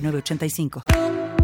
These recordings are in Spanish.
985.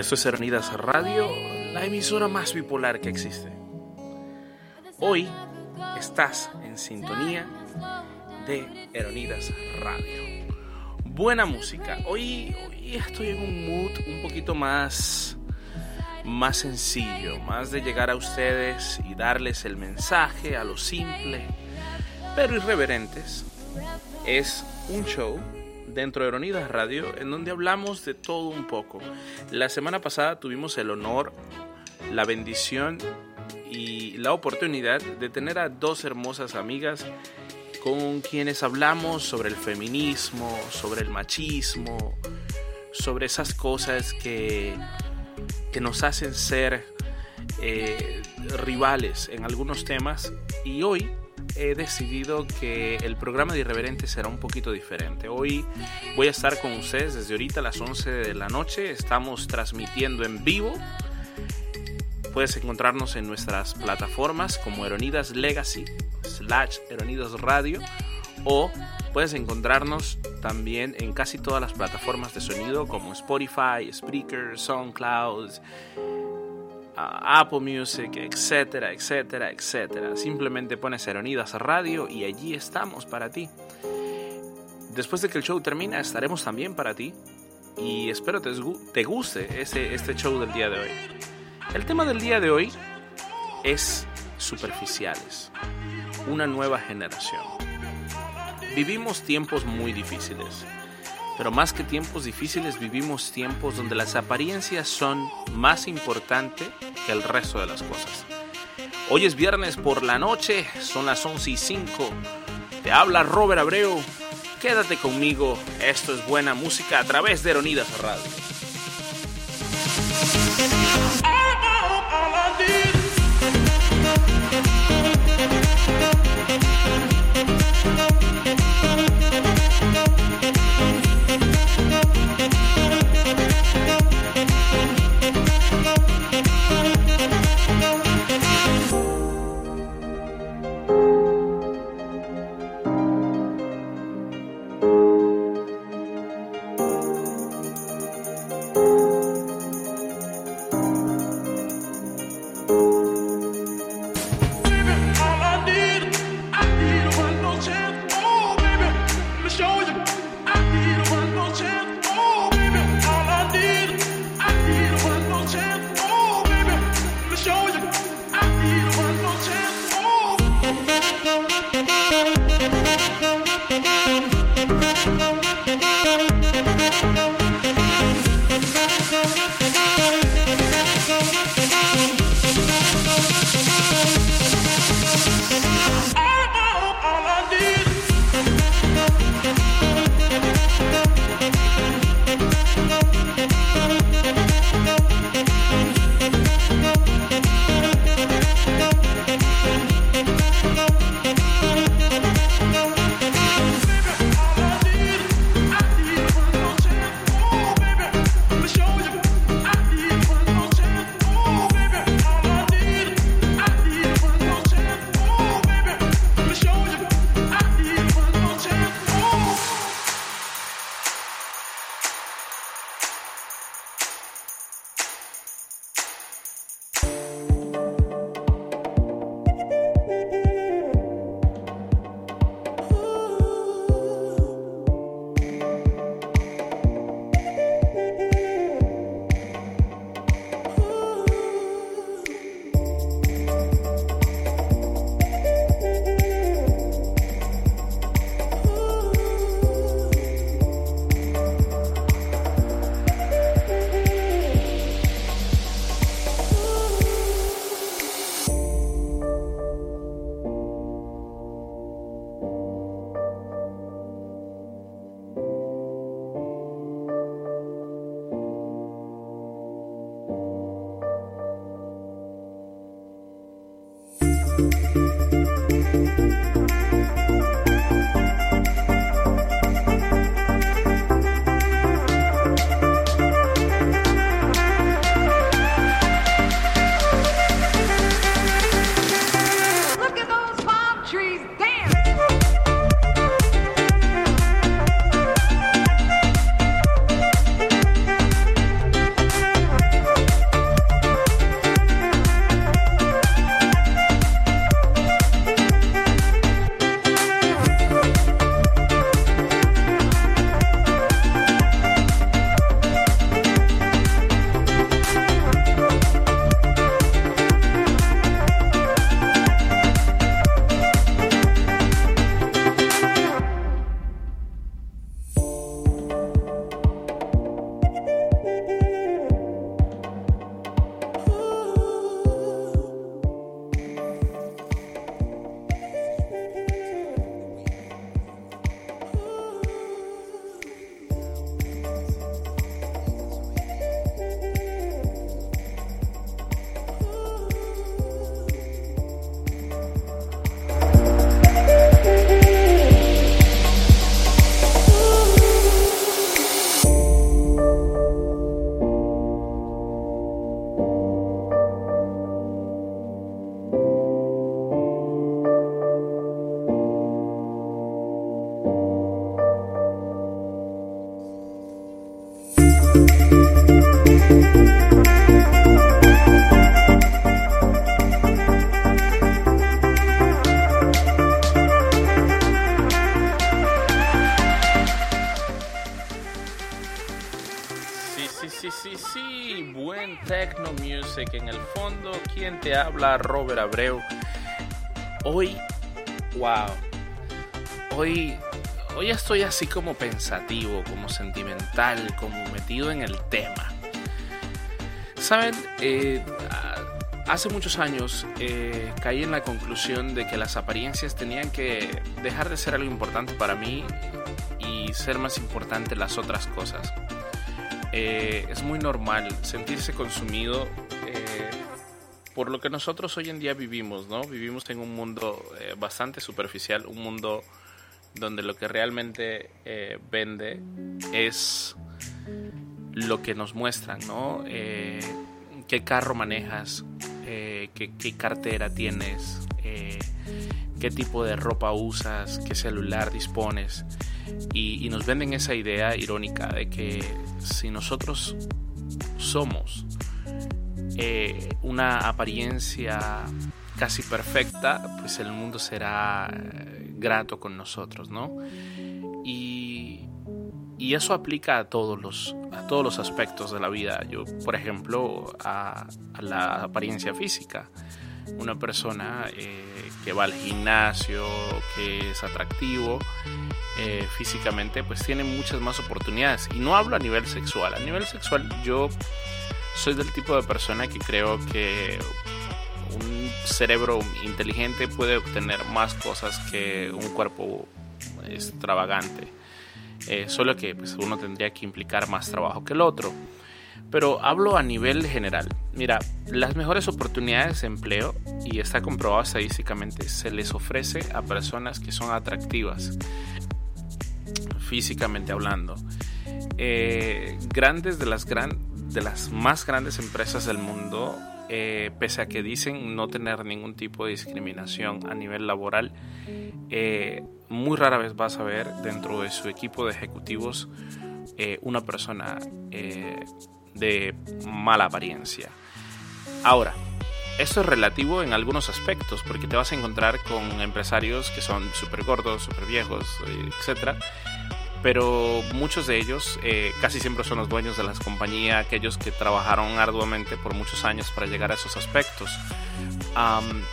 Esto es Hernidas Radio, la emisora más bipolar que existe. Hoy estás en sintonía de Heronidas Radio. Buena música. Hoy, hoy estoy en un mood un poquito más más sencillo, más de llegar a ustedes y darles el mensaje a lo simple, pero irreverentes. Es un show dentro de Eronidas Radio en donde hablamos de todo un poco. La semana pasada tuvimos el honor, la bendición y la oportunidad de tener a dos hermosas amigas con quienes hablamos sobre el feminismo, sobre el machismo, sobre esas cosas que que nos hacen ser eh, rivales en algunos temas y hoy he decidido que el programa de Irreverente será un poquito diferente. Hoy voy a estar con ustedes desde ahorita a las 11 de la noche. Estamos transmitiendo en vivo. Puedes encontrarnos en nuestras plataformas como Eronidas Legacy slash Eronidas Radio o puedes encontrarnos también en casi todas las plataformas de sonido como Spotify, Spreaker, SoundCloud, ah, Apple Music, etcétera, etcétera, etcétera. Simplemente pones Eronidas Radio y allí estamos para ti. Después de que el show termine, estaremos también para ti. Y espero te, te guste este, este show del día de hoy. El tema del día de hoy es superficiales. Una nueva generación. Vivimos tiempos muy difíciles, pero más que tiempos difíciles vivimos tiempos donde las apariencias son más importantes que el resto de las cosas. Hoy es viernes por la noche, son las 11 y 5. Te habla Robert Abreu. Quédate conmigo, esto es buena música a través de Eronidas Radio. Habla Robert Abreu. Hoy, wow, hoy, hoy estoy así como pensativo, como sentimental, como metido en el tema. Saben, eh, hace muchos años eh, caí en la conclusión de que las apariencias tenían que dejar de ser algo importante para mí y ser más importante las otras cosas. Eh, es muy normal sentirse consumido por lo que nosotros hoy en día vivimos, ¿no? Vivimos en un mundo eh, bastante superficial, un mundo donde lo que realmente vende es lo que nos muestran, ¿no? qué carro manejas, qué, qué, cartera tienes, qué tipo de ropa usas, qué celular dispones. Y, nos venden esa idea irónica de que si nosotros somos eh, una apariencia casi perfecta, pues el mundo será eh, grato con nosotros, ¿no? Y, eso aplica a todos los, a todos los aspectos de la vida. Yo, por ejemplo, a, la apariencia física. Una persona eh, que va al gimnasio, que es atractivo, físicamente, pues tiene muchas más oportunidades. Y no hablo a nivel sexual. A nivel sexual yo soy del tipo de persona que creo que un cerebro inteligente puede obtener más cosas que un cuerpo extravagante. Eh, solo que pues, uno tendría que implicar más trabajo que el otro. Pero hablo a nivel general. Mira, las mejores oportunidades de empleo, y está comprobado estadísticamente, se les ofrece a personas que son atractivas físicamente hablando. Eh, grandes de las, gran, de las más grandes empresas del mundo, eh, pese a que dicen no tener ningún tipo de discriminación a nivel laboral, eh, muy rara vez vas a ver dentro de su equipo de ejecutivos una persona de mala apariencia. Ahora, esto es relativo en algunos aspectos, porque te vas a encontrar con empresarios que son súper gordos, súper viejos, etc pero muchos de ellos eh, casi siempre son los dueños de las compañías, aquellos que trabajaron arduamente por muchos años para llegar a esos aspectos.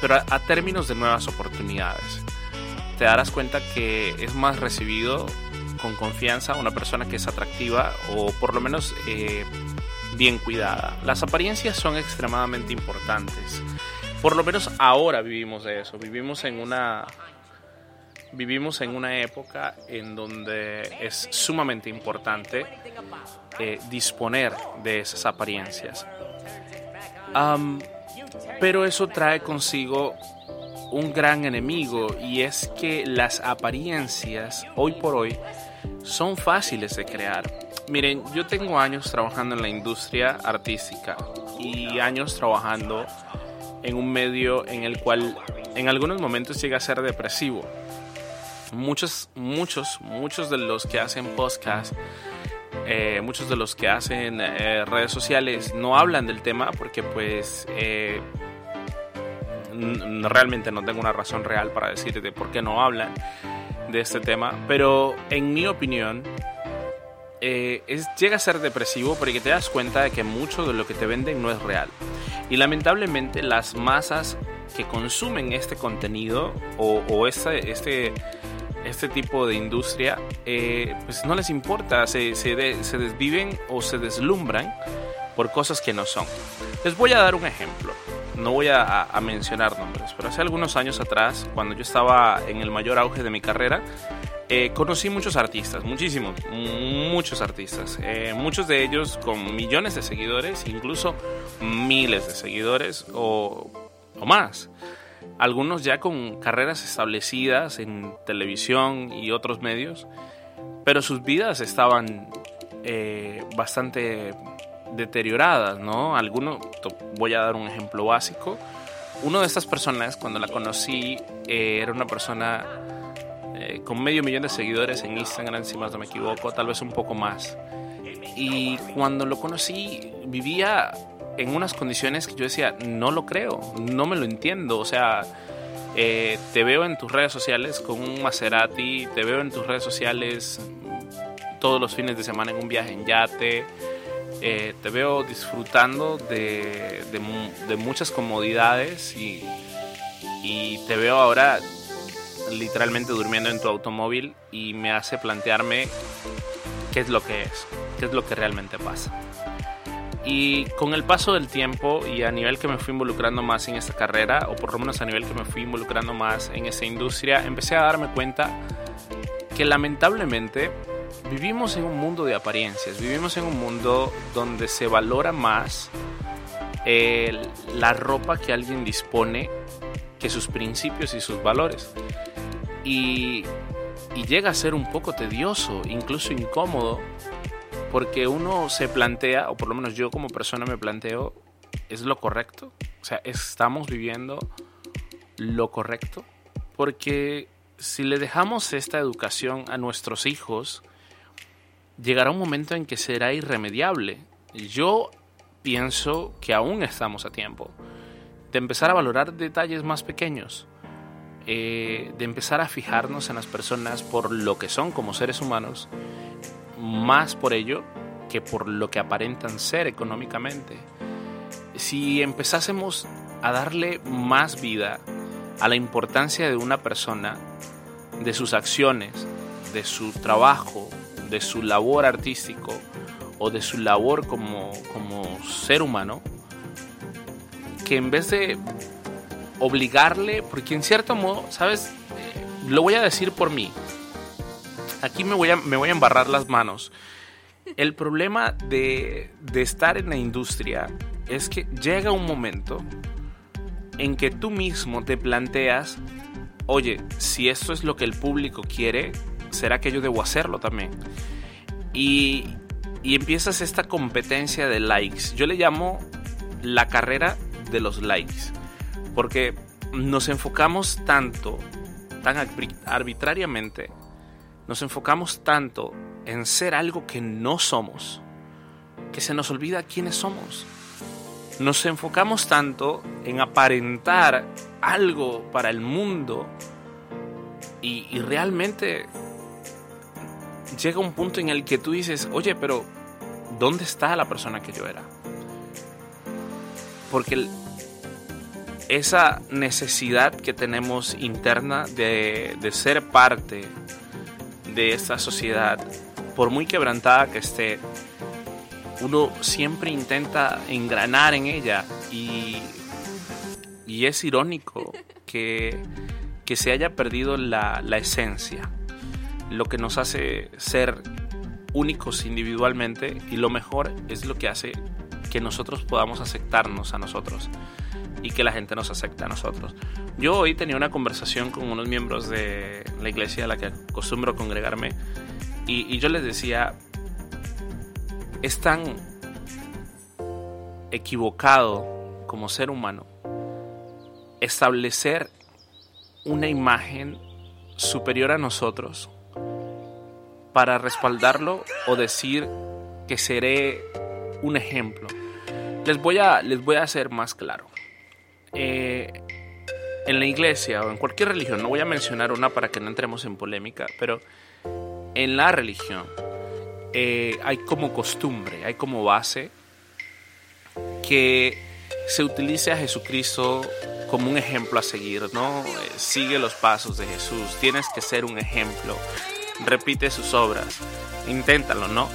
pero a, términos de nuevas oportunidades, te darás cuenta que es más recibido con confianza una persona que es atractiva o por lo menos eh, bien cuidada. Las apariencias son extremadamente importantes. Por lo menos ahora vivimos de eso. Vivimos en una vivimos en una época en donde es sumamente importante eh, disponer de esas apariencias. pero eso trae consigo un gran enemigo y es que las apariencias hoy por hoy son fáciles de crear. Miren, yo tengo años trabajando en la industria artística y años trabajando en un medio en el cual en algunos momentos llega a ser depresivo muchos, muchos, muchos de los que hacen podcast, eh, muchos de los que hacen eh, redes sociales no hablan del tema porque pues eh, realmente no tengo una razón real para decirte por qué no hablan de este tema, pero en mi opinión es, llega a ser depresivo porque te das cuenta de que mucho de lo que te venden no es real. Y lamentablemente las masas que consumen este contenido o, o este, este este tipo de industria, eh, pues no les importa, se, se, desviven o se deslumbran por cosas que no son. Les voy a dar un ejemplo, no voy a, mencionar nombres, pero hace algunos años atrás, cuando yo estaba en el mayor auge de mi carrera, eh, conocí muchos artistas, muchísimos, muchos artistas, eh, muchos de ellos con millones de seguidores, incluso miles de seguidores o, o más algunos ya con carreras establecidas en televisión y otros medios, pero sus vidas estaban eh, bastante deterioradas, ¿no? Algunos, voy a dar un ejemplo básico. Una de estas personas, cuando la conocí, eh, era una persona eh, con medio millón de seguidores en Instagram, si más no me equivoco, tal vez un poco más. Y cuando lo conocí, vivía en unas condiciones que yo decía, no lo creo, no me lo entiendo. O sea, eh, te veo en tus redes sociales con un Maserati, te veo en tus redes sociales todos los fines de semana en un viaje en yate. eh, te veo disfrutando de, de, muchas comodidades y, y te veo ahora literalmente durmiendo en tu automóvil y me hace plantearme qué es lo que es, qué es lo que realmente pasa. Y con el paso del tiempo y a nivel que me fui involucrando más en esta carrera, o por lo menos a nivel que me fui involucrando más en esa industria, empecé a darme cuenta que lamentablemente vivimos en un mundo de apariencias, vivimos en un mundo donde se valora más eh, la ropa que alguien dispone que sus principios y sus valores. Y llega a ser un poco tedioso, incluso incómodo, porque uno se plantea, o por lo menos yo como persona me planteo, ¿es lo correcto? O sea, ¿estamos viviendo lo correcto? Porque si le dejamos esta educación a nuestros hijos, llegará un momento en que será irremediable. Yo pienso que aún estamos a tiempo de empezar a valorar detalles más pequeños, eh, de empezar a fijarnos en las personas por lo que son como seres humanos, más por ello que por lo que aparentan ser económicamente. Si empezásemos a darle más vida a la importancia de una persona, de sus acciones, de su trabajo, de su labor artístico o de su labor como, como ser humano, que en vez de obligarle, porque en cierto modo, ¿sabes? Eh, lo voy a decir por mí. Aquí me voy a, embarrar las manos. El problema de, estar en la industria es que llega un momento en que tú mismo te planteas, oye, si esto es lo que el público quiere, ¿será que yo debo hacerlo también? Y empiezas esta competencia de likes. Yo le llamo la carrera de los likes. Porque nos enfocamos tanto, tan arbitrariamente, nos enfocamos tanto en ser algo que no somos, que se nos olvida quiénes somos. Nos enfocamos tanto en aparentar algo para el mundo y, y realmente llega un punto en el que tú dices, oye, pero ¿dónde está la persona que yo era? Porque esa necesidad que tenemos interna de, de ser parte de esta sociedad, por muy quebrantada que esté, uno siempre intenta engranar en ella y, y es irónico que, que, se haya perdido la, la esencia, lo que nos hace ser únicos individualmente y lo mejor es lo que hace que nosotros podamos aceptarnos a nosotros y que la gente nos acepte a nosotros. Yo hoy tenía una conversación con unos miembros de la iglesia a la que acostumbro congregarme y, yo les decía, es tan equivocado como ser humano establecer una imagen superior a nosotros para respaldarlo o decir que seré un ejemplo. Les voy a, les voy a hacer más claro. Eh, en la iglesia o en cualquier religión, no voy a mencionar una para que no entremos en polémica, pero en la religión eh, hay como costumbre, hay como base que se utilice a Jesucristo como un ejemplo a seguir, ¿no? Eh, sigue los pasos de Jesús, tienes que ser un ejemplo, repite sus obras, inténtalo, ¿no?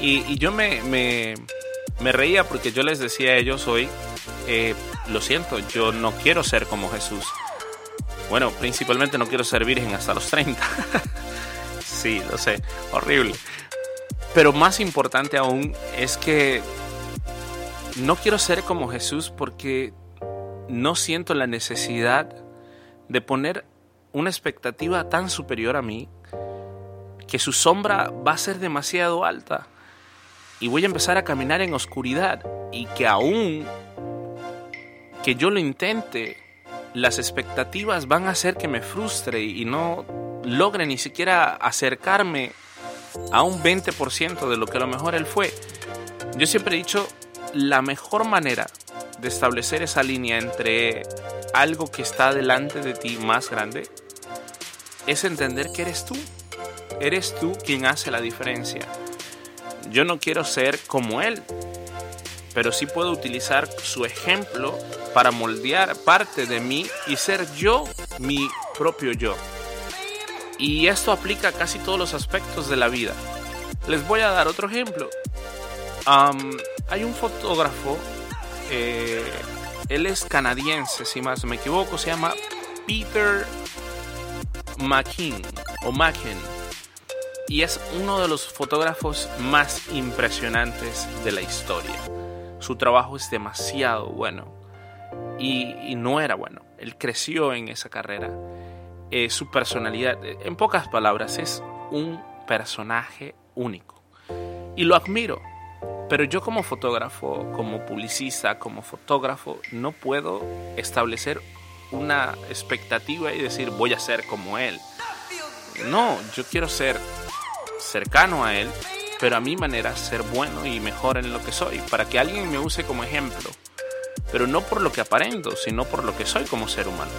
Y, yo me, me, reía porque yo les decía a ellos hoy, eh, lo siento, yo no quiero ser como Jesús. Bueno, principalmente no quiero ser virgen hasta los 30. sí, lo sé, horrible. Pero más importante aún es que no quiero ser como Jesús porque no siento la necesidad de poner una expectativa tan superior a mí que su sombra va a ser demasiado alta y voy a empezar a caminar en oscuridad y que aún que yo lo intente, las expectativas van a hacer que me frustre y no logre ni siquiera acercarme a un 20% de lo que a lo mejor él fue. Yo siempre he dicho, la mejor manera de establecer esa línea entre algo que está delante de ti más grande es entender que eres tú. Eres tú quien hace la diferencia. Yo no quiero ser como él, pero sí puedo utilizar su ejemplo para moldear parte de mí y ser yo mi propio yo. Y esto aplica a casi todos los aspectos de la vida. Les voy a dar otro ejemplo. hay un fotógrafo, eh, él es canadiense, si más no me equivoco, se llama Peter McKean o McKean y es uno de los fotógrafos más impresionantes de la historia. Su trabajo es demasiado bueno y, no era bueno. Él creció en esa carrera. Eh, su personalidad, en pocas palabras, es un personaje único. Y lo admiro. Pero yo como fotógrafo, como publicista, como fotógrafo, no puedo establecer una expectativa y decir voy a ser como él. No, yo quiero ser cercano a él, pero a mi manera ser bueno y mejor en lo que soy, para que alguien me use como ejemplo, pero no por lo que aparento, sino por lo que soy como ser humano.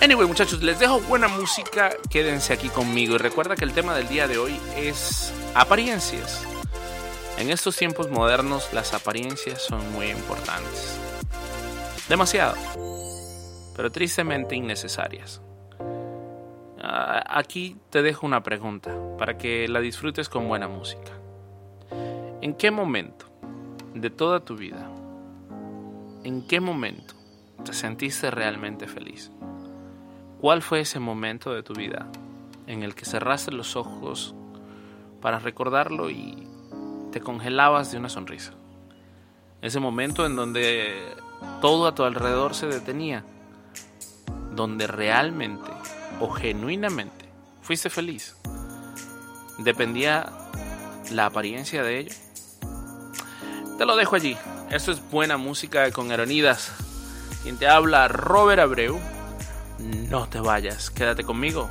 Anyway, muchachos, les dejo buena música, quédense aquí conmigo y recuerda que el tema del día de hoy es apariencias. En estos tiempos modernos las apariencias son muy importantes. Demasiado, pero tristemente innecesarias. Ah, aquí te dejo una pregunta para que la disfrutes con buena música. ¿En qué momento de toda tu vida, en qué momento te sentiste realmente feliz? ¿Cuál fue ese momento de tu vida en el que cerraste los ojos para recordarlo y te congelabas de una sonrisa? Ese momento en donde todo a tu alrededor se detenía, donde realmente o genuinamente fuiste feliz, dependía la apariencia de ello. Te lo dejo allí. Esto es buena música con Aeronidas. Quien te habla, Robert Abreu. No te vayas, quédate conmigo.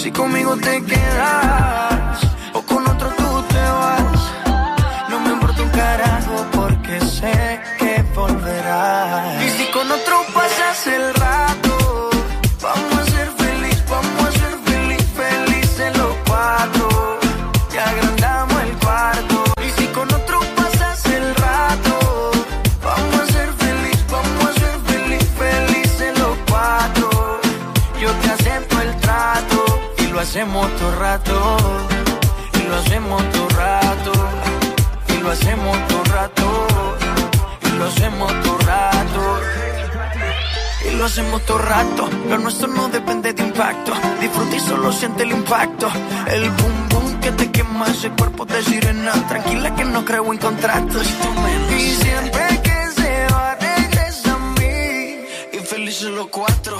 Si conmigo te quedas hacemos todo rato, y lo hacemos todo rato, y lo hacemos todo rato, y lo hacemos todo rato. Y lo hacemos todo rato, lo nuestro no depende de impacto. Disfruta y solo siente el impacto. El boom boom que te quema ese cuerpo de sirena. Tranquila que no creo en contratos. Y siempre que se va, a mí. Y felices los cuatro.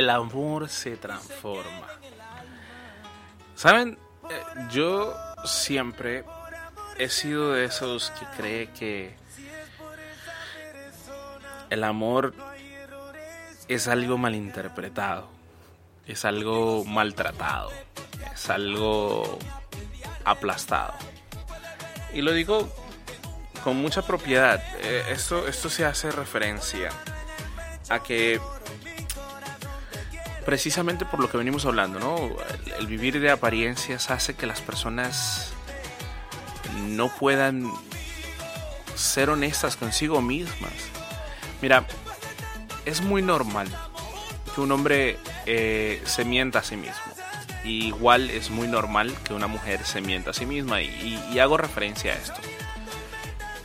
El amor se transforma. Saben, Eh, yo siempre he sido de esos que cree que el amor es algo malinterpretado, es algo maltratado, es algo aplastado. Y lo digo con mucha propiedad. Eh, esto, esto se hace referencia a que precisamente por lo que venimos hablando, ¿no? El, vivir de apariencias hace que las personas no puedan ser honestas consigo mismas. Mira, es muy normal que un hombre eh, se mienta a sí mismo. Igual es muy normal que una mujer se mienta a sí misma. Y hago referencia a esto.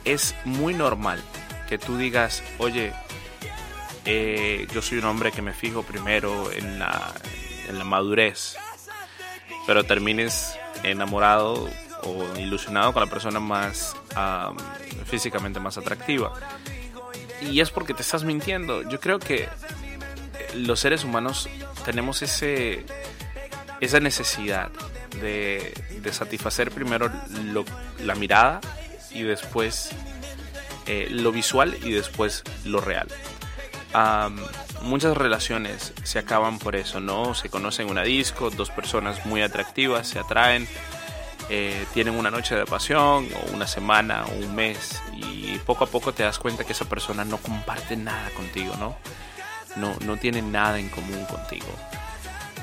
Es muy normal que tú digas, oye, eh, yo soy un hombre que me fijo primero en la, en la madurez, pero termines enamorado o ilusionado con la persona más am, físicamente más atractiva. Y es porque te estás mintiendo. Yo creo que eh, los seres humanos tenemos ese, esa necesidad de, de satisfacer primero lo- la mirada y después eh, lo visual y después lo real. Muchas relaciones se acaban por eso, ¿no? Se conocen en una disco, dos personas muy atractivas se atraen, eh, tienen una noche de pasión, o una semana, o un mes, y poco a poco te das cuenta que esa persona no comparte nada contigo, ¿no? No, no tiene nada en común contigo.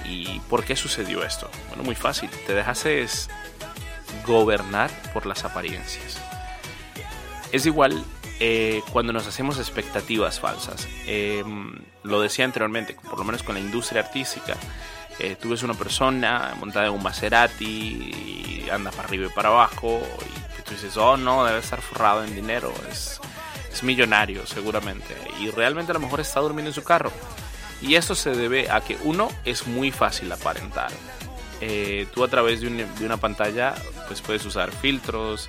¿Y por qué sucedió esto? Bueno, muy fácil, te dejaste gobernar por las apariencias. Es igual eh, cuando nos hacemos expectativas falsas. Eh, lo decía anteriormente, por lo menos con la industria artística. Eh, tú ves una persona montada en un Maserati y anda para arriba y para abajo y tú dices, oh no, debe estar forrado en dinero, es, es millonario seguramente. Y realmente a lo mejor está durmiendo en su carro. Y esto se debe a que uno es muy fácil aparentar. Eh, tú a través de, una pantalla pues puedes usar filtros,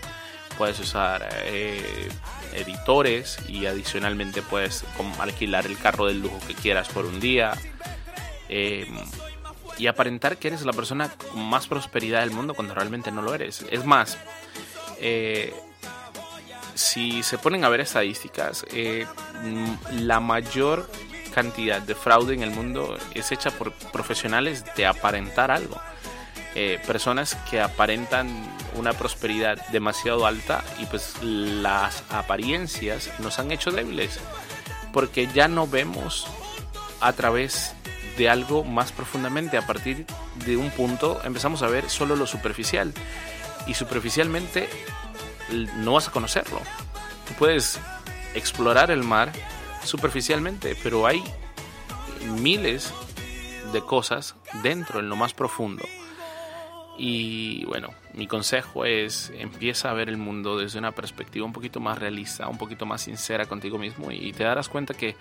puedes usar eh, editores y adicionalmente puedes alquilar el carro del lujo que quieras por un día eh, y aparentar que eres la persona con más prosperidad del mundo cuando realmente no lo eres. Es más, si se ponen a ver estadísticas, la mayor cantidad de fraude en el mundo es hecha por profesionales de aparentar algo. Eh, personas que aparentan una prosperidad demasiado alta y pues las apariencias nos han hecho débiles porque ya no vemos a través de algo más profundamente. A partir de un punto empezamos a ver solo lo superficial y superficialmente no vas a conocerlo. Tú puedes explorar el mar superficialmente pero hay miles de cosas dentro en lo más profundo y bueno, mi consejo es empieza a ver el mundo desde una perspectiva un poquito más realista, un poquito más sincera contigo mismo y te darás cuenta que,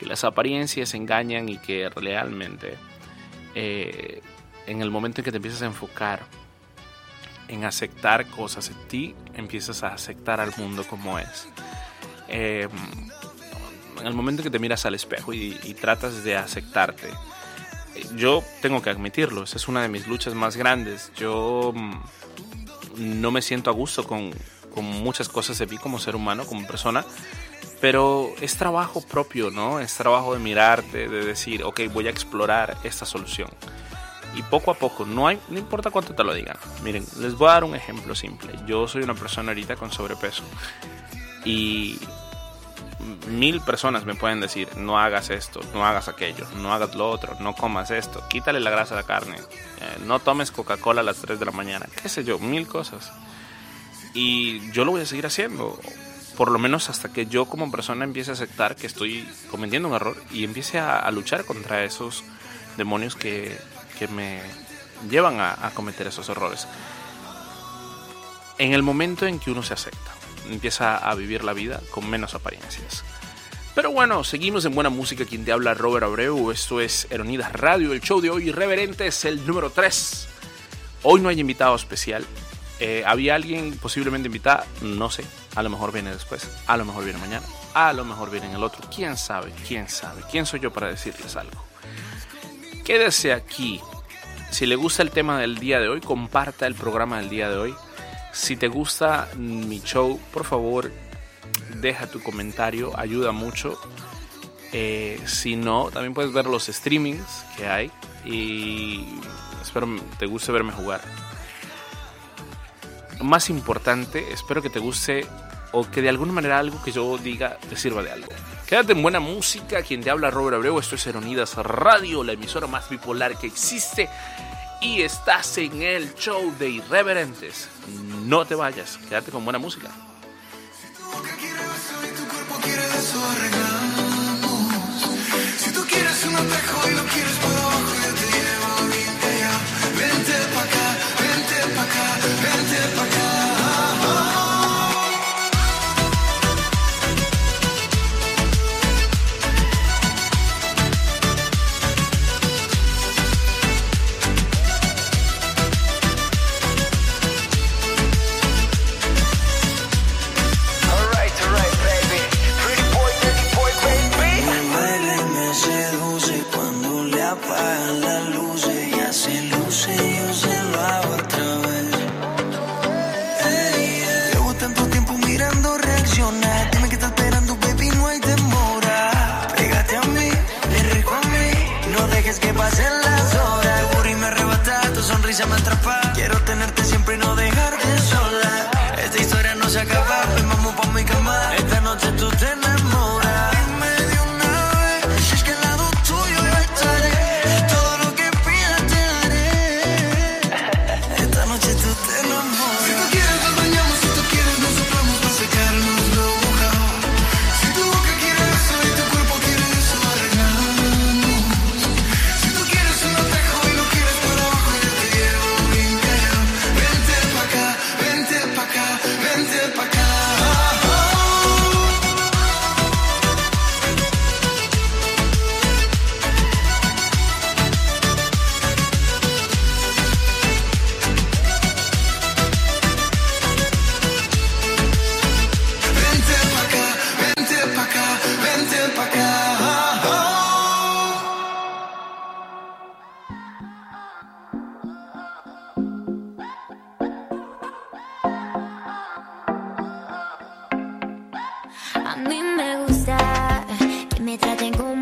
las apariencias engañan y que realmente eh, en el momento en que te empiezas a enfocar en aceptar cosas en ti, empiezas a aceptar al mundo como es. Eh, en el momento en que te miras al espejo y tratas de aceptarte, yo tengo que admitirlo, esa es una de mis luchas más grandes. Yo mm, no me siento a gusto con, con muchas cosas de mí como ser humano, como persona, pero es trabajo propio, ¿no? Es trabajo de mirarte, de decir, ok, voy a explorar esta solución. Y poco a poco, no, hay, no importa cuánto te lo digan. Miren, les voy a dar un ejemplo simple. Yo soy una persona ahorita con sobrepeso. Y mil personas me pueden decir, no hagas esto, no hagas aquello, no hagas lo otro, no comas esto, quítale la grasa a la carne, eh, no tomes Coca-Cola a las 3 de la mañana, qué sé yo, mil cosas. Y yo lo voy a seguir haciendo, por lo menos hasta que yo como persona empiece a aceptar que estoy cometiendo un error y empiece a, luchar contra esos demonios que, que me llevan a, a cometer esos errores. En el momento en que uno se acepta empieza a vivir la vida con menos apariencias. Pero bueno, seguimos en buena música. Quien te habla, Robert Abreu. Esto es Eronidas Radio. El show de hoy, Irreverente, es el número 3. Hoy no hay invitado especial. Eh, había alguien posiblemente invitado, no sé. A lo mejor viene después, a lo mejor viene mañana, a lo mejor viene en el otro. ¿Quién sabe? ¿Quién sabe? ¿Quién soy yo para decirles algo? Quédese aquí. Si le gusta el tema del día de hoy, comparta el programa del día de hoy si te gusta mi show, por favor, deja tu comentario, ayuda mucho. Eh, si no, también puedes ver los streamings que hay y espero te guste verme jugar. Más importante, espero que te guste o que de alguna manera algo que yo diga te sirva de algo. Quédate en buena música, quien te habla Robert Abreu, esto es Eronidas Radio, la emisora más bipolar que existe y estás en el show de Irreverentes. No te vayas, quédate con buena música. Si tú quieres un espejo y lo quieres por A mí me gusta que me traten como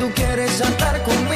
tú quieres andar conmigo.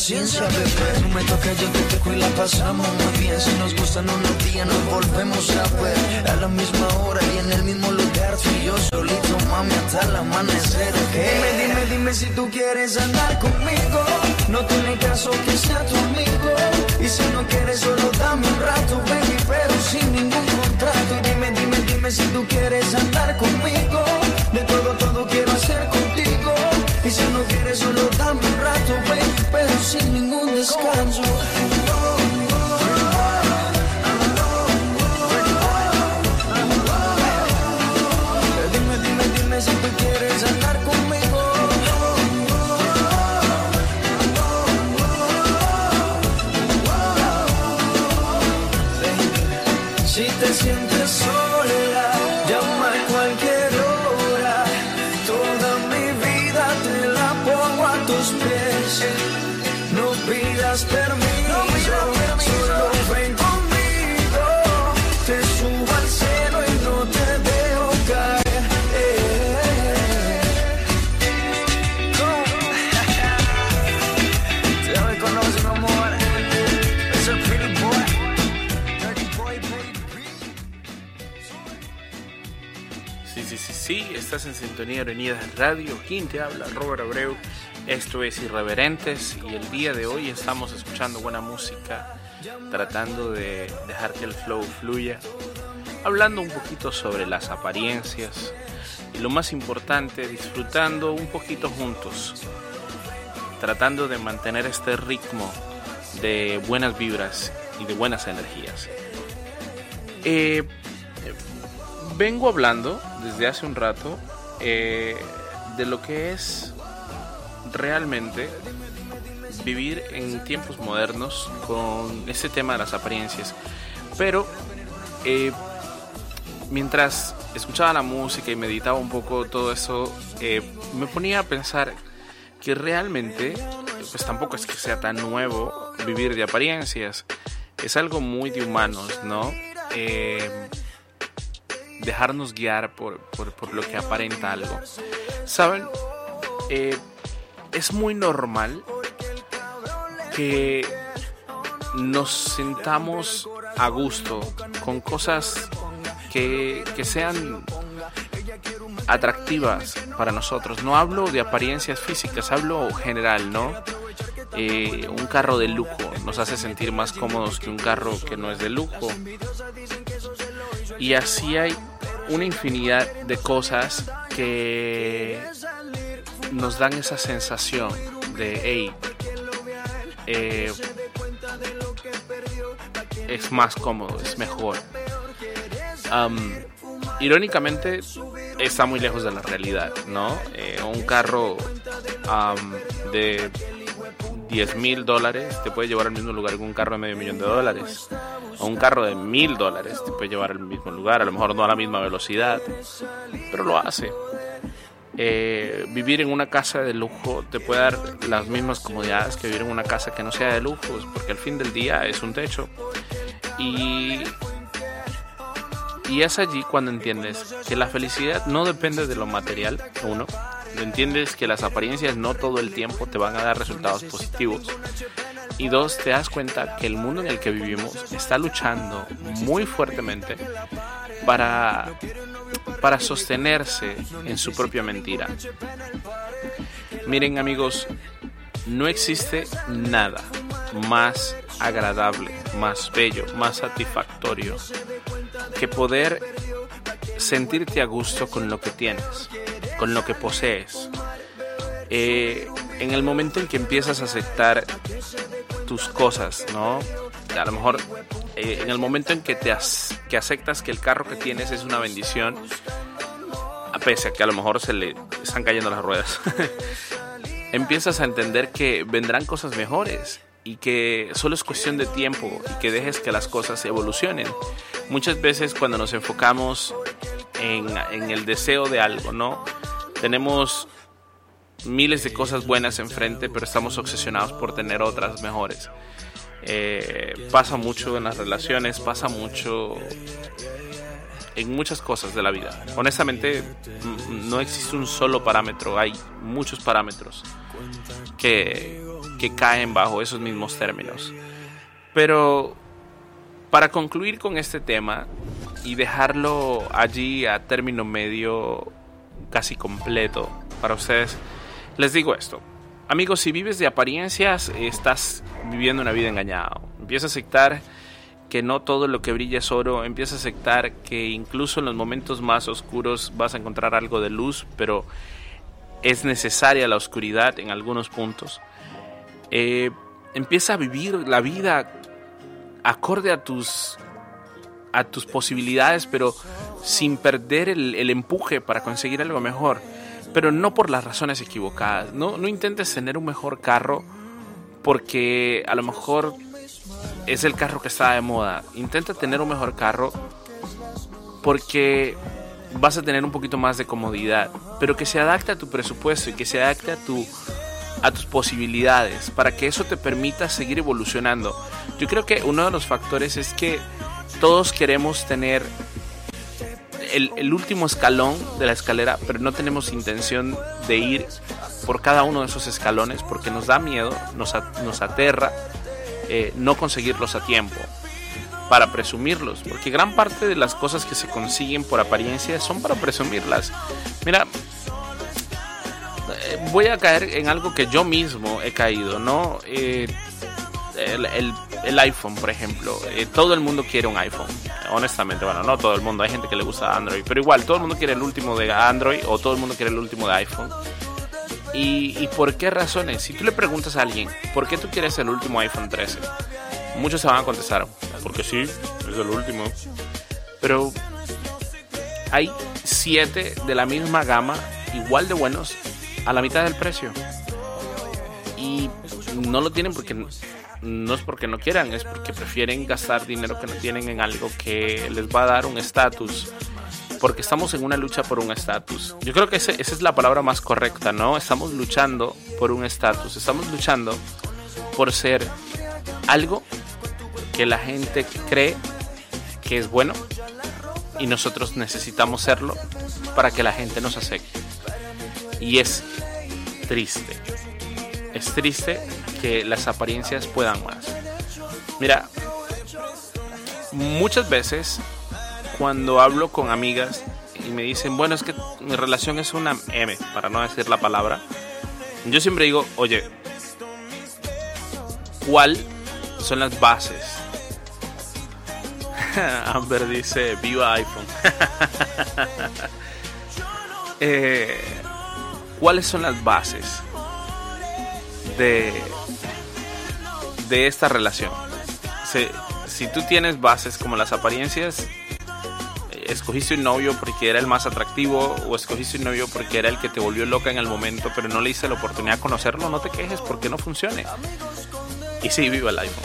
Ciencia, bebé. No me toca, yo te toco y la pasamos muy bien. Si nos gustan unos días, nos volvemos a ver. A la misma hora y en el mismo lugar. Tú y yo solito, mami, hasta el amanecer. Dime, dime, dime si tú quieres andar conmigo. No tiene caso que sea tu amigo. Y si no quieres, solo dame un rato, baby, pero sin ningún contrato. Dime, dime, si tú quieres andar conmigo. De todo, todo quiero hacer contigo. Y si no quieres, solo dame un rato, ven, pero sin ningún descanso. Estás en sintonía de Unidas Radio. ¿Quién te habla? Robert Abreu. Esto es Irreverentes y el día de hoy estamos escuchando buena música, tratando de dejar que el flow fluya, hablando un poquito sobre las apariencias y lo más importante, disfrutando un poquito juntos, tratando de mantener este ritmo de buenas vibras y de buenas energías. Eh, vengo hablando desde hace un rato eh, de lo que es realmente vivir en tiempos modernos con ese tema de las apariencias. Pero eh, mientras escuchaba la música y meditaba un poco todo eso, eh, me ponía a pensar que realmente, pues tampoco es que sea tan nuevo vivir de apariencias. Es algo muy de humanos, ¿no? Eh, dejarnos guiar por, por, por, lo que aparenta algo. ¿Saben? Eh, es muy normal que nos sintamos a gusto con cosas que, que sean atractivas para nosotros. No hablo de apariencias físicas, hablo general, ¿no? Eh, un carro de lujo nos hace sentir más cómodos que un carro que no es de lujo. Y así hay una infinidad de cosas que nos dan esa sensación de, hey, eh, es más cómodo, es mejor. Irónicamente, está muy lejos de la realidad, ¿no? Eh, un carro de 10 mil dólares te puede llevar al mismo lugar que un carro de medio millón de dólares. O un carro de mil dólares te puede llevar al mismo lugar, a lo mejor no a la misma velocidad, pero lo hace. Eh, vivir en una casa de lujo te puede dar las mismas comodidades que vivir en una casa que no sea de lujo, porque al fin del día es un techo. Y, y es allí cuando entiendes que la felicidad no depende de lo material, uno. Entiendes que las apariencias no todo el tiempo te van a dar resultados positivos. Y dos, te das cuenta que el mundo en el que vivimos está luchando muy fuertemente para para sostenerse en su propia mentira. Miren amigos, no existe nada más agradable, más bello, más satisfactorio que poder sentirte a gusto con lo que tienes, con lo que posees. Eh, en el momento en que empiezas a aceptar tus cosas, ¿no? A lo mejor eh, en el momento en que te que aceptas que el carro que tienes es una bendición, a pese a que a lo mejor se le están cayendo las ruedas, empiezas a entender que vendrán cosas mejores y que solo es cuestión de tiempo y que dejes que las cosas evolucionen. Muchas veces cuando nos enfocamos en, en el deseo de algo, ¿no? Tenemos miles de cosas buenas enfrente, pero estamos obsesionados por tener otras mejores. Eh, pasa mucho en las relaciones, pasa mucho en muchas cosas de la vida. Honestamente, no existe un solo parámetro, hay muchos parámetros que caen bajo esos mismos términos. Pero para concluir con este tema y dejarlo allí a término medio casi completo para ustedes, les digo esto. Amigos, si vives de apariencias, estás viviendo una vida engañada. Empieza a aceptar que no todo lo que brilla es oro. Empieza a aceptar que incluso en los momentos más oscuros vas a encontrar algo de luz, pero es necesaria la oscuridad en algunos puntos. Eh, empieza a vivir la vida acorde a tus a tus posibilidades, pero sin perder el, empuje para conseguir algo mejor pero no por las razones equivocadas. No, no intentes tener un mejor carro porque a lo mejor es el carro que está de moda. Intenta tener un mejor carro porque vas a tener un poquito más de comodidad, pero que se adapte a tu presupuesto y que se adapte a tus posibilidades, para que eso te permita seguir evolucionando. Yo creo que uno de los factores es que todos queremos tener el, último escalón de la escalera, pero no tenemos intención de ir por cada uno de esos escalones porque nos da miedo, nos, aterra eh, no conseguirlos a tiempo para presumirlos, porque gran parte de las cosas que se consiguen por apariencia son para presumirlas. Mira, eh, voy a caer en algo que yo mismo he caído, ¿no? Eh, el, iPhone, por ejemplo. Eh, todo el mundo quiere un iPhone. Honestamente, bueno, no todo el mundo. Hay gente que le gusta Android. Pero igual, todo el mundo quiere el último de Android o todo el mundo quiere el último de iPhone. ¿Y, por qué razones? Si tú le preguntas a alguien, ¿por qué tú quieres el último iPhone 13? Muchos se van a contestar, porque sí, es el último. Pero hay siete de la misma gama, igual de buenos, a la mitad del precio. Y no lo tienen porque no es porque no quieran, es porque prefieren gastar dinero que no tienen en algo que les va a dar un estatus. Porque estamos en una lucha por un estatus. Yo creo que esa es la palabra más correcta, ¿no? Estamos luchando por un estatus. Estamos luchando por ser algo que la gente cree que es bueno y nosotros necesitamos serlo para que la gente nos acepte. Y es triste. Es triste que las apariencias puedan más. Mira, muchas veces cuando hablo con amigas y me dicen, bueno, es que mi relación es una M, para no decir la palabra, yo siempre digo, oye, ¿cuál son las bases? Amber dice, viva iPhone. Eh, ¿Cuáles son las bases de de esta relación. Si, tú tienes bases como las apariencias, eh, escogiste un novio porque era el más atractivo o escogiste un novio porque era el que te volvió loca en el momento, pero no le hice la oportunidad de conocerlo, no te quejes porque no funcione. Y sí, viva el iPhone.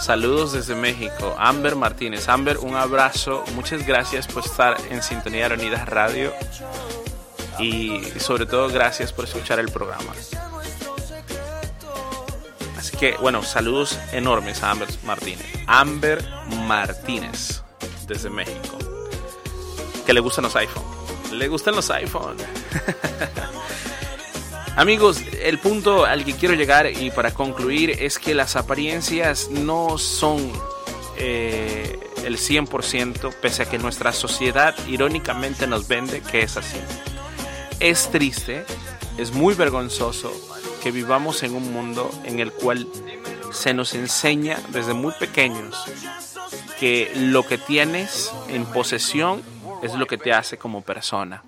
Saludos desde México, Amber Martínez. Amber, un abrazo. Muchas gracias por estar en Sintonía de Unidas Radio. Y sobre todo, gracias por escuchar el programa bueno, saludos enormes a Amber Martínez. Amber Martínez, desde México. Que le gustan los iPhone. Le gustan los iPhone. Amigos, el punto al que quiero llegar y para concluir es que las apariencias no son eh, el 100%, pese a que nuestra sociedad irónicamente nos vende que es así. Es triste, es muy vergonzoso que vivamos en un mundo en el cual se nos enseña desde muy pequeños que lo que tienes en posesión es lo que te hace como persona.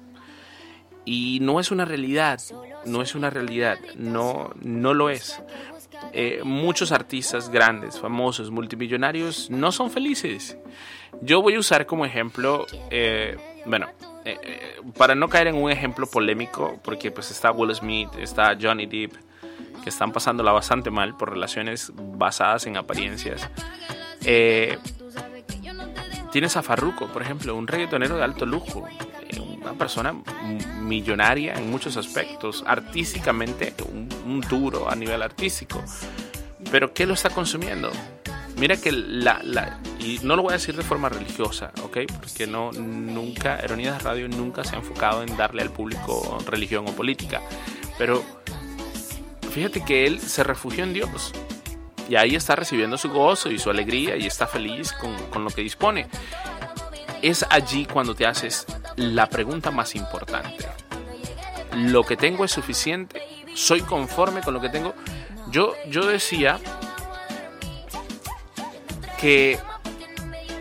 Y no es una realidad, no es una realidad, no, no lo es. Eh, muchos artistas grandes, famosos, multimillonarios no son felices. Yo voy a usar como ejemplo, eh, bueno, eh, para no caer en un ejemplo polémico, porque pues está Will Smith, está Johnny Depp, que están pasándola bastante mal por relaciones basadas en apariencias. Eh, tienes a Farruko, por ejemplo, un reggaetonero de alto lujo, eh, una persona millonaria en muchos aspectos, artísticamente un, duro a nivel artístico. Pero ¿qué lo está consumiendo? Mira que la, la, y no lo voy a decir de forma religiosa, ¿ok? Porque no, nunca, Eronidas Radio nunca se ha enfocado en darle al público religión o política. Pero fíjate que él se refugió en Dios. Y ahí está recibiendo su gozo y su alegría y está feliz con, lo que dispone. Es allí cuando te haces la pregunta más importante. ¿Lo que tengo es suficiente? ¿Soy conforme con lo que tengo? Yo, yo decía que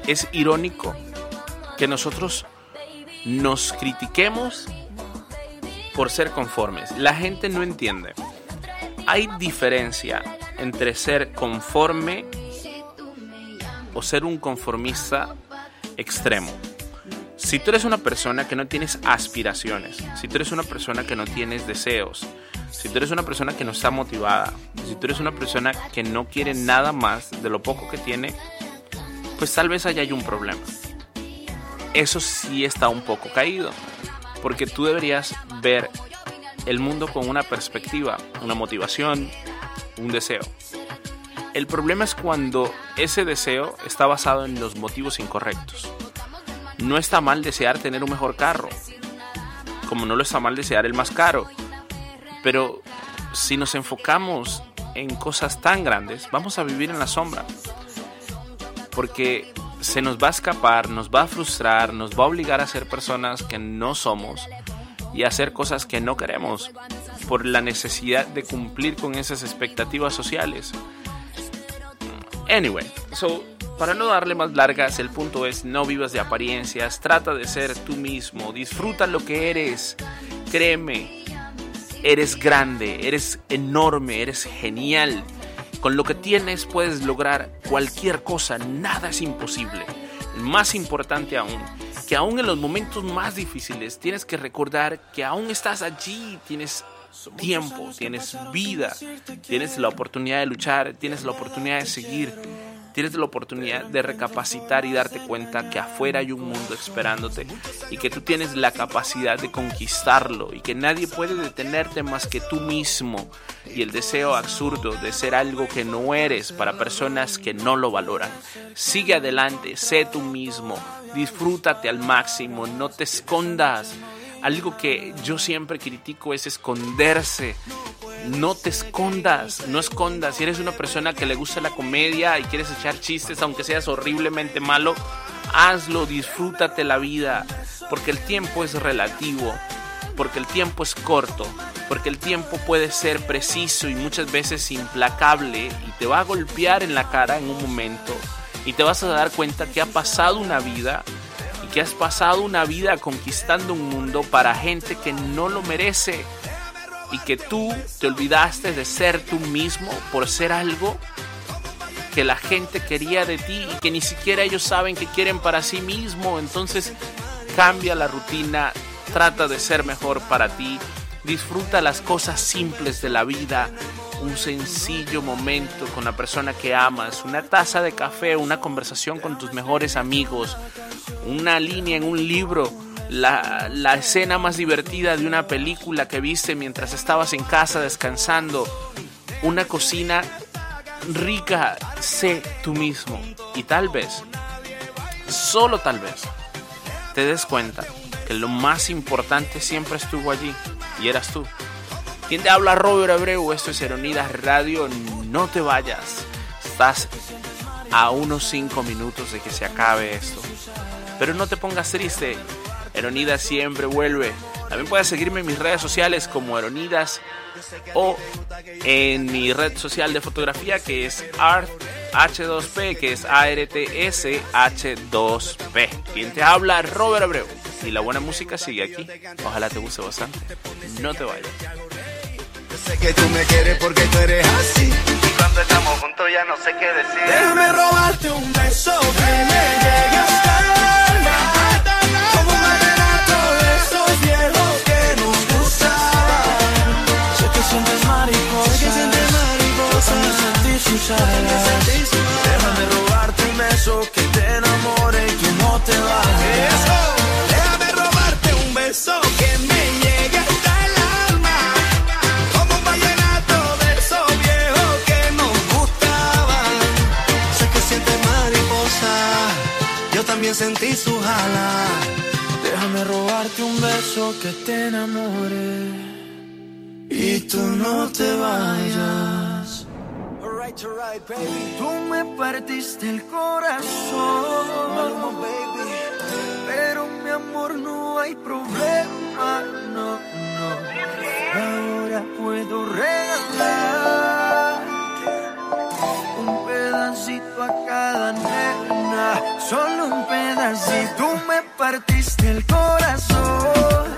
es irónico que nosotros nos critiquemos por ser conformes. La gente no entiende hay diferencia entre ser conforme o ser un conformista extremo. Si tú eres una persona que no tienes aspiraciones, si tú eres una persona que no tienes deseos, si tú eres una persona que no está motivada, si tú eres una persona que no quiere nada más de lo poco que tiene, pues tal vez haya hay un problema. Eso sí está un poco caído, porque tú deberías ver el mundo con una perspectiva, una motivación, un deseo. El problema es cuando ese deseo está basado en los motivos incorrectos. No está mal desear tener un mejor carro, como no lo está mal desear el más caro. Pero si nos enfocamos en cosas tan grandes, vamos a vivir en la sombra. Porque se nos va a escapar, nos va a frustrar, nos va a obligar a ser personas que no somos y hacer cosas que no queremos por la necesidad de cumplir con esas expectativas sociales. Anyway, so para no darle más largas, el punto es no vivas de apariencias, trata de ser tú mismo, disfruta lo que eres, créeme, eres grande, eres enorme, eres genial. Con lo que tienes puedes lograr cualquier cosa, nada es imposible. Más importante aún, que aún en los momentos más difíciles tienes que recordar que aún estás allí, tienes tiempo, tienes vida, tienes la oportunidad de luchar, tienes la oportunidad de seguir, tienes la oportunidad de recapacitar y darte cuenta que afuera hay un mundo esperándote y que tú tienes la capacidad de conquistarlo y que nadie puede detenerte más que tú mismo y el deseo absurdo de ser algo que no eres para personas que no lo valoran. Sigue adelante, sé tú mismo, disfrútate al máximo, no te escondas algo que yo siempre critico es esconderse. No te escondas, no escondas. Si eres una persona que le gusta la comedia y quieres echar chistes, aunque seas horriblemente malo, hazlo, disfrútate la vida, porque el tiempo es relativo, porque el tiempo es corto, porque el tiempo puede ser preciso y muchas veces implacable y te va a golpear en la cara en un momento y te vas a dar cuenta que ha pasado una vida que has pasado una vida conquistando un mundo para gente que no lo merece y que tú te olvidaste de ser tú mismo por ser algo que la gente quería de ti y que ni siquiera ellos saben que quieren para sí mismo. Entonces cambia la rutina, trata de ser mejor para ti, disfruta las cosas simples de la vida, un sencillo momento con la persona que amas, una taza de café, una conversación con tus mejores amigos, una línea en un libro, la, escena más divertida de una película que viste mientras estabas en casa descansando, una cocina rica, sé tú mismo. Y tal vez, solo tal vez, te des cuenta que lo más importante siempre estuvo allí y eras tú. ¿Quién te habla? Robert Abreu. Esto es Eronidas Radio. No te vayas. Estás a unos 5 minutos de que se acabe esto. Pero no te pongas triste. Eronidas siempre vuelve. También puedes seguirme en mis redes sociales como Eronidas o en mi red social de fotografía que es Art H2P, que es ARTS H2P. Quien te habla, Robert Abreu. Y la buena música sigue aquí. Ojalá te guste bastante. No te vayas. Sé que tú me quieres porque tú eres así. Y cuando estamos juntos ya no sé qué decir. Déjame robarte un beso que me llegue hasta el alma. Como un vallenato de esos viejos que nos gustaban. Sé que sientes mariposa. Sé que sientes mariposa. Cuando sentí sus alas. Déjame robarte un beso que te enamore y que no te vayas. Déjame robarte un beso también sentí su jala. Déjame robarte un beso que te enamore y tú no te vayas. Tú me partiste el corazón, baby. Pero mi amor no hay problema, no, no. Ahora puedo regalar un pedacito a cada nena, solo un pedacito. Tú me partiste el corazón,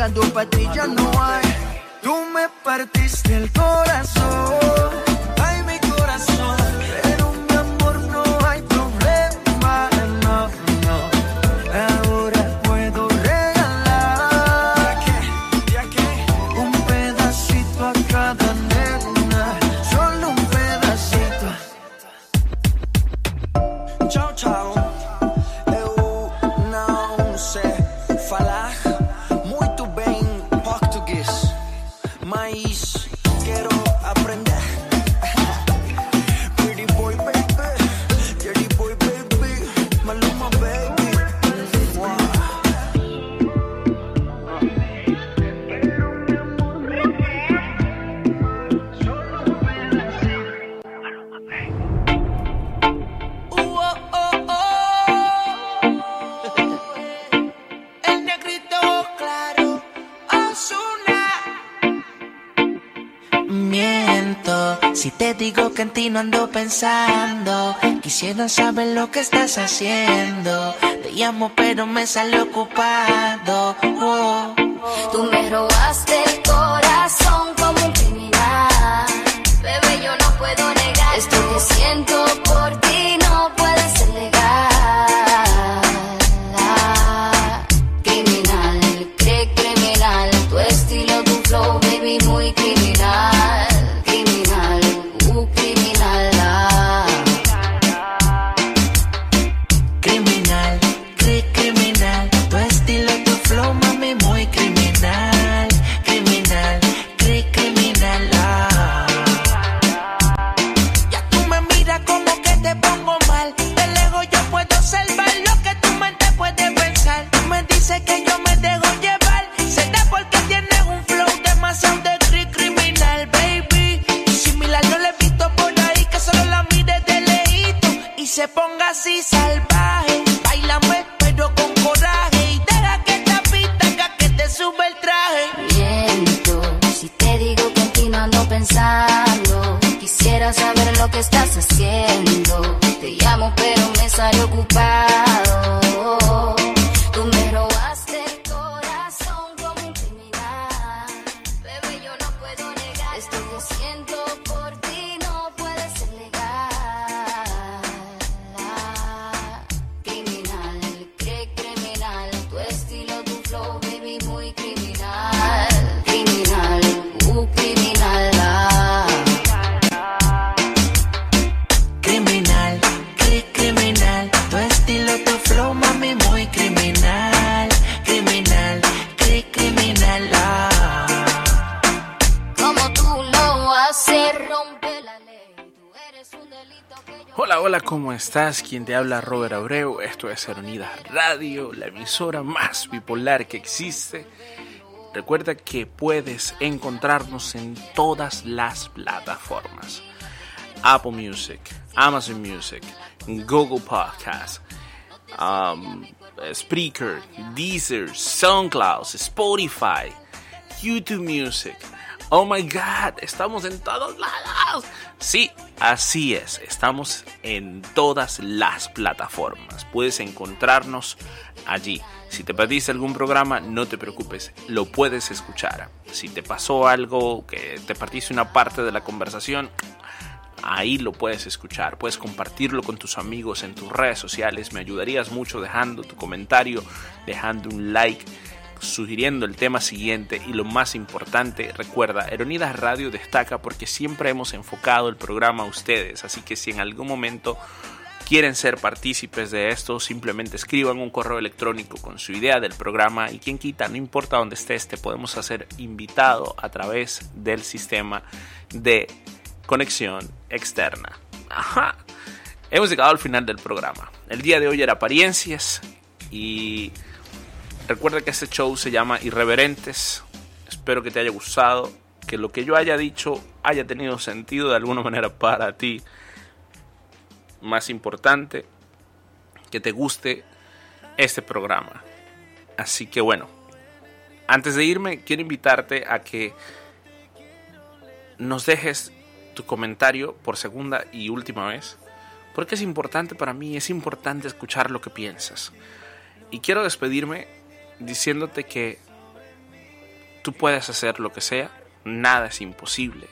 pegado para ti ya no hay. Tú me partiste el corazón ti no ando pensando. Quisiera saber lo que estás haciendo. Te llamo pero me sale ocupado. Oh. Tú me robaste estás? Quien te habla Robert Abreu, esto es Ser Unidas Radio, la emisora más bipolar que existe. Recuerda que puedes encontrarnos en todas las plataformas. Apple Music, Amazon Music, Google Podcast, um, Spreaker, Deezer, SoundCloud, Spotify, YouTube Music my god, estamos en todos lados. Sí, así es, estamos en todas las plataformas. Puedes encontrarnos allí. Si te perdiste algún programa, no te preocupes, lo puedes escuchar. Si te pasó algo, que te partiste una parte de la conversación, ahí lo puedes escuchar. Puedes compartirlo con tus amigos en tus redes sociales. Me ayudarías mucho dejando tu comentario, dejando un like sugiriendo el tema siguiente y lo más importante, recuerda, Eronidas Radio destaca porque siempre hemos enfocado el programa a ustedes, así que si en algún momento quieren ser partícipes de esto, simplemente escriban un correo electrónico con su idea del programa y quien quita, no importa dónde estés, te podemos hacer invitado a través del sistema de conexión externa. Ajá. Hemos llegado al final del programa. El día de hoy era apariencias y Recuerda que este show se llama Irreverentes. Espero que te haya gustado, que lo que yo haya dicho haya tenido sentido de alguna manera para ti. Más importante, que te guste este programa. Así que bueno, antes de irme, quiero invitarte a que nos dejes tu comentario por segunda y última vez. Porque es importante para mí, es importante escuchar lo que piensas. Y quiero despedirme diciéndote que tú puedes hacer lo que sea, nada es imposible.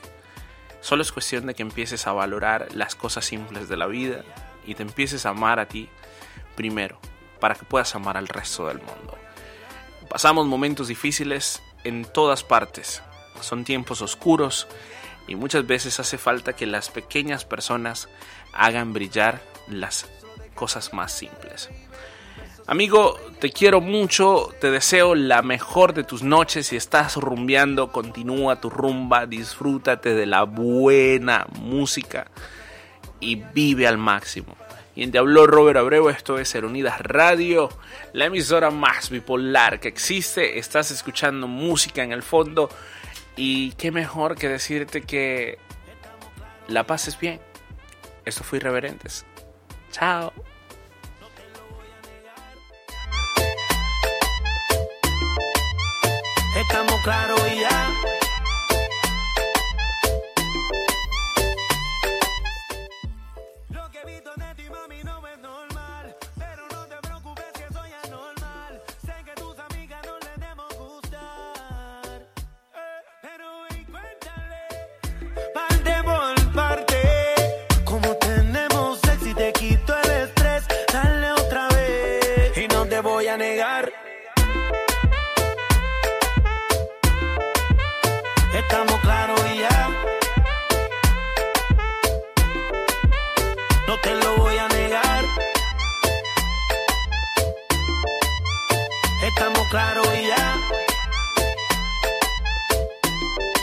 Solo es cuestión de que empieces a valorar las cosas simples de la vida y te empieces a amar a ti primero, para que puedas amar al resto del mundo. Pasamos momentos difíciles en todas partes, son tiempos oscuros y muchas veces hace falta que las pequeñas personas hagan brillar las cosas más simples. Amigo, te quiero mucho, te deseo la mejor de tus noches. Si estás rumbeando, continúa tu rumba, disfrútate de la buena música y vive al máximo. Y te habló Robert Abreu, esto es Unidas Radio, la emisora más bipolar que existe. Estás escuchando música en el fondo y qué mejor que decirte que la pases bien. Esto fue Irreverentes. Chao. Claros y ya. Claros y.